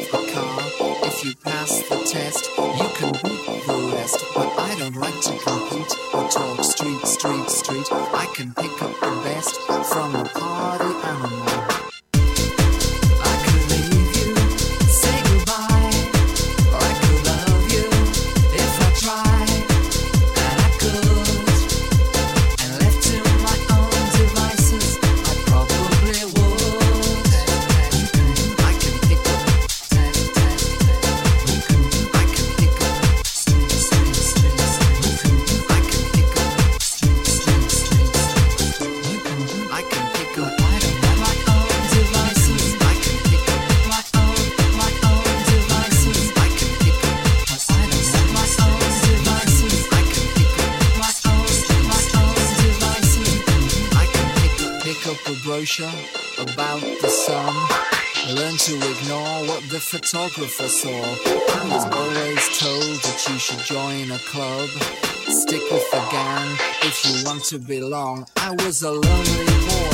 photographer Stick with the gang if you want to belong. I was a lonely boy,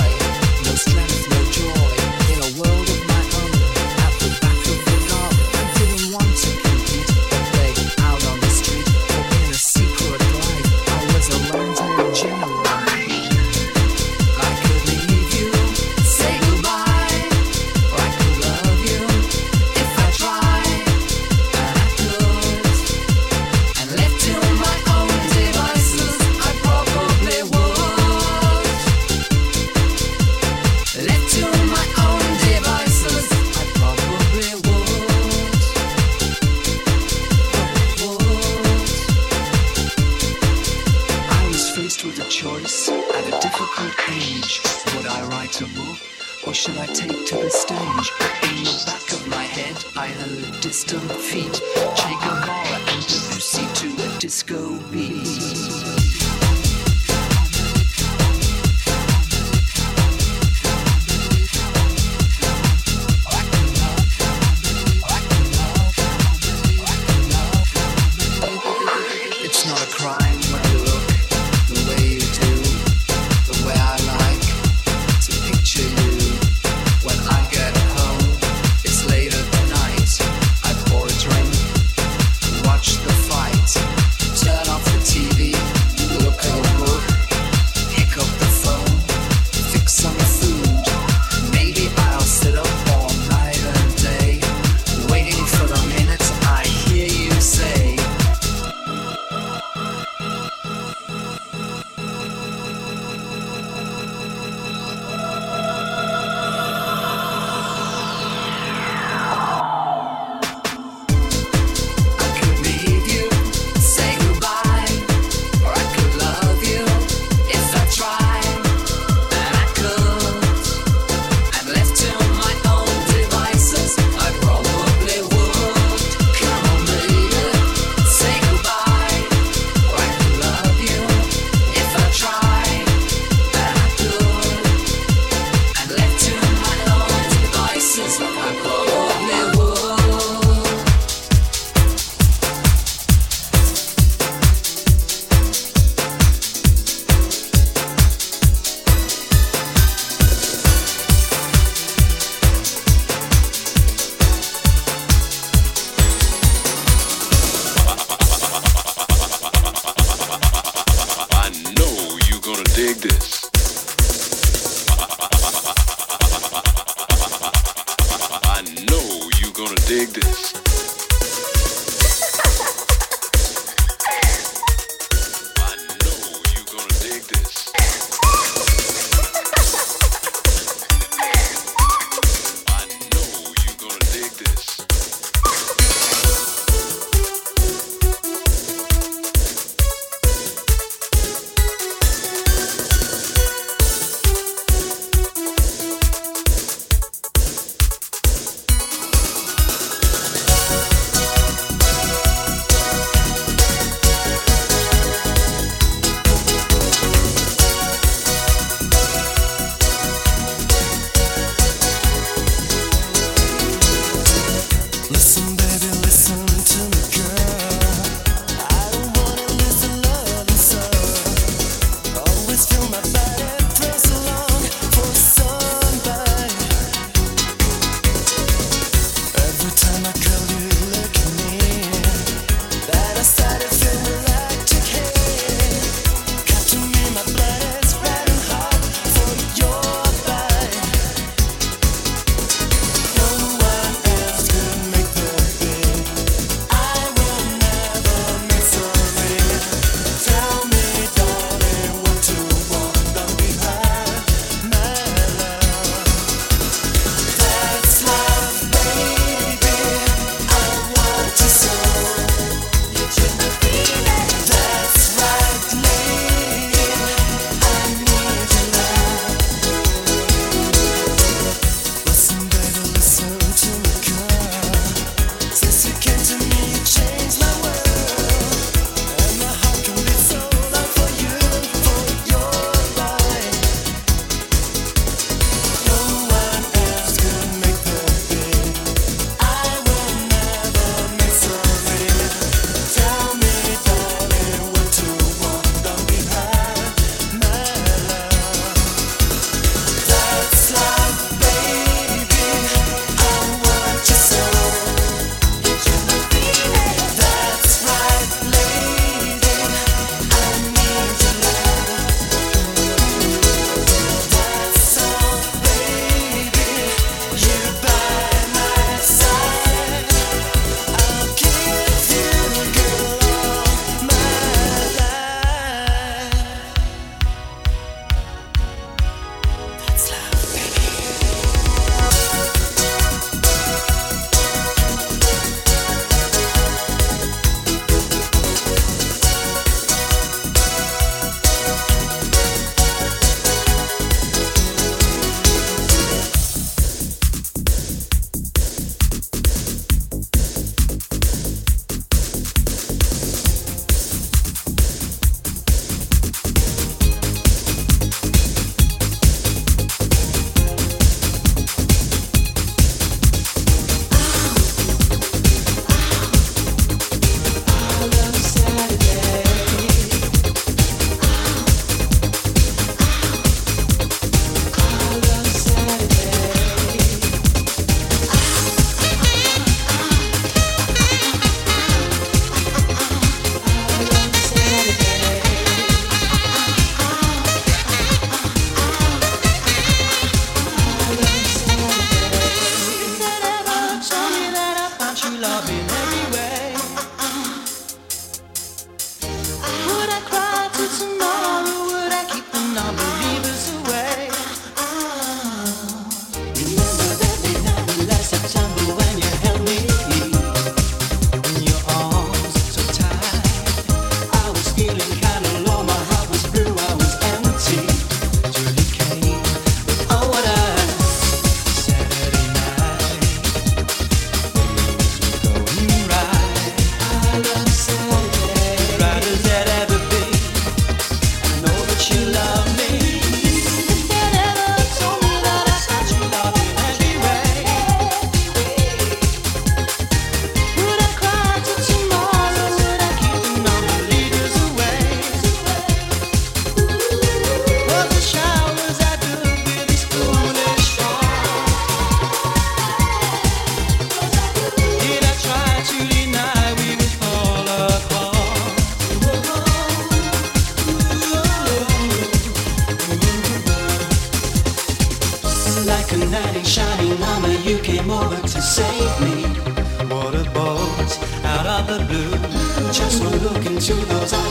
into those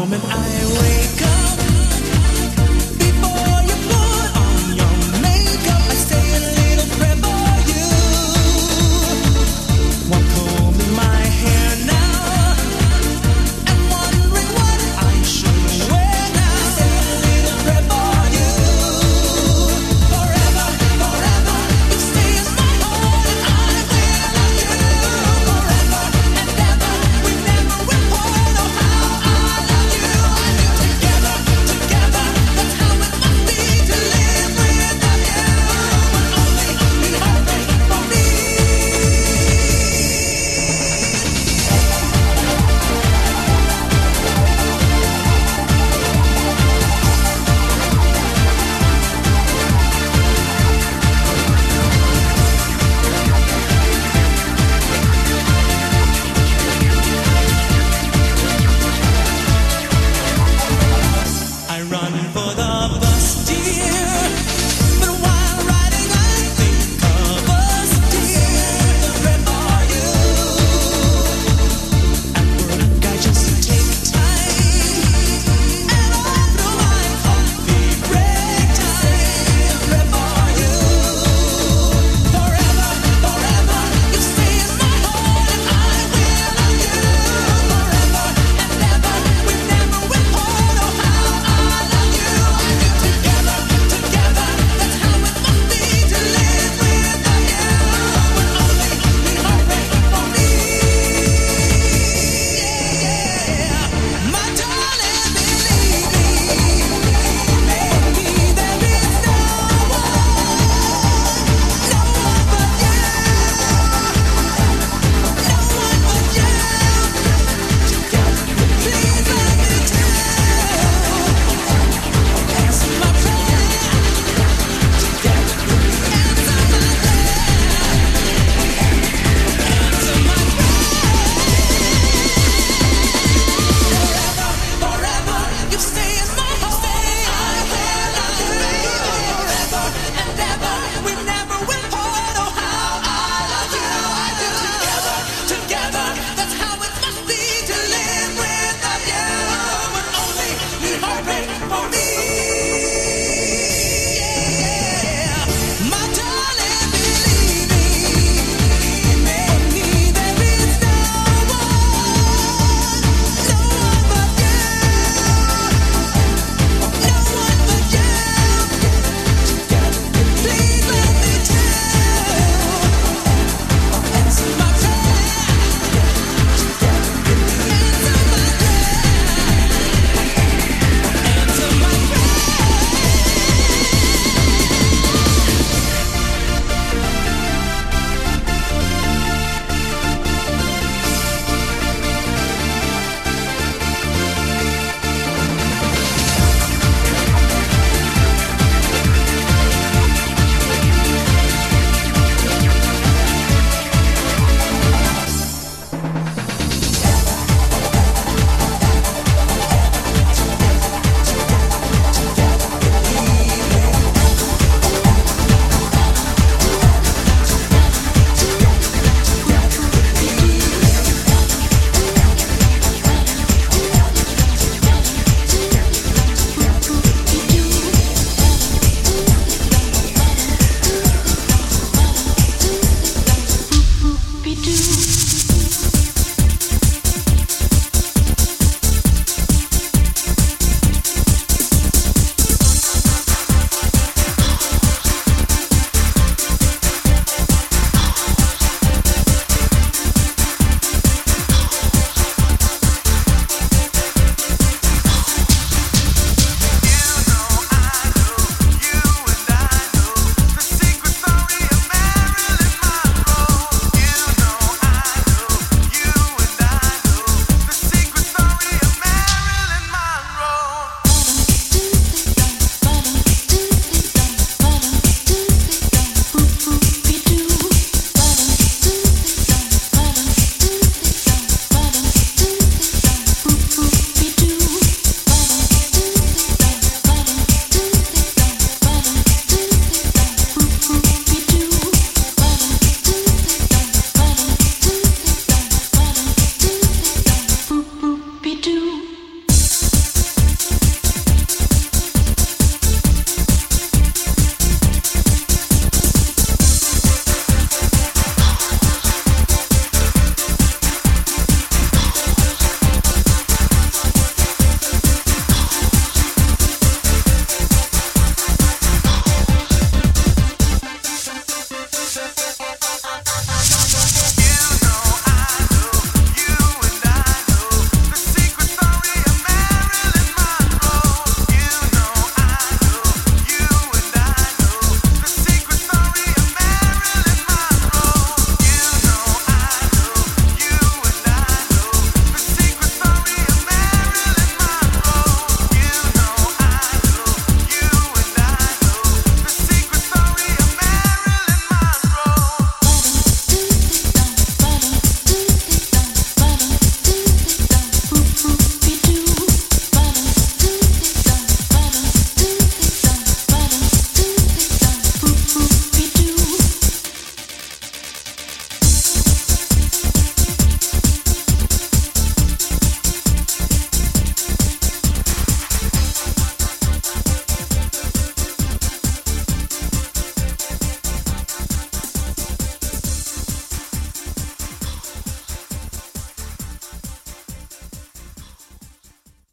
moment I wait.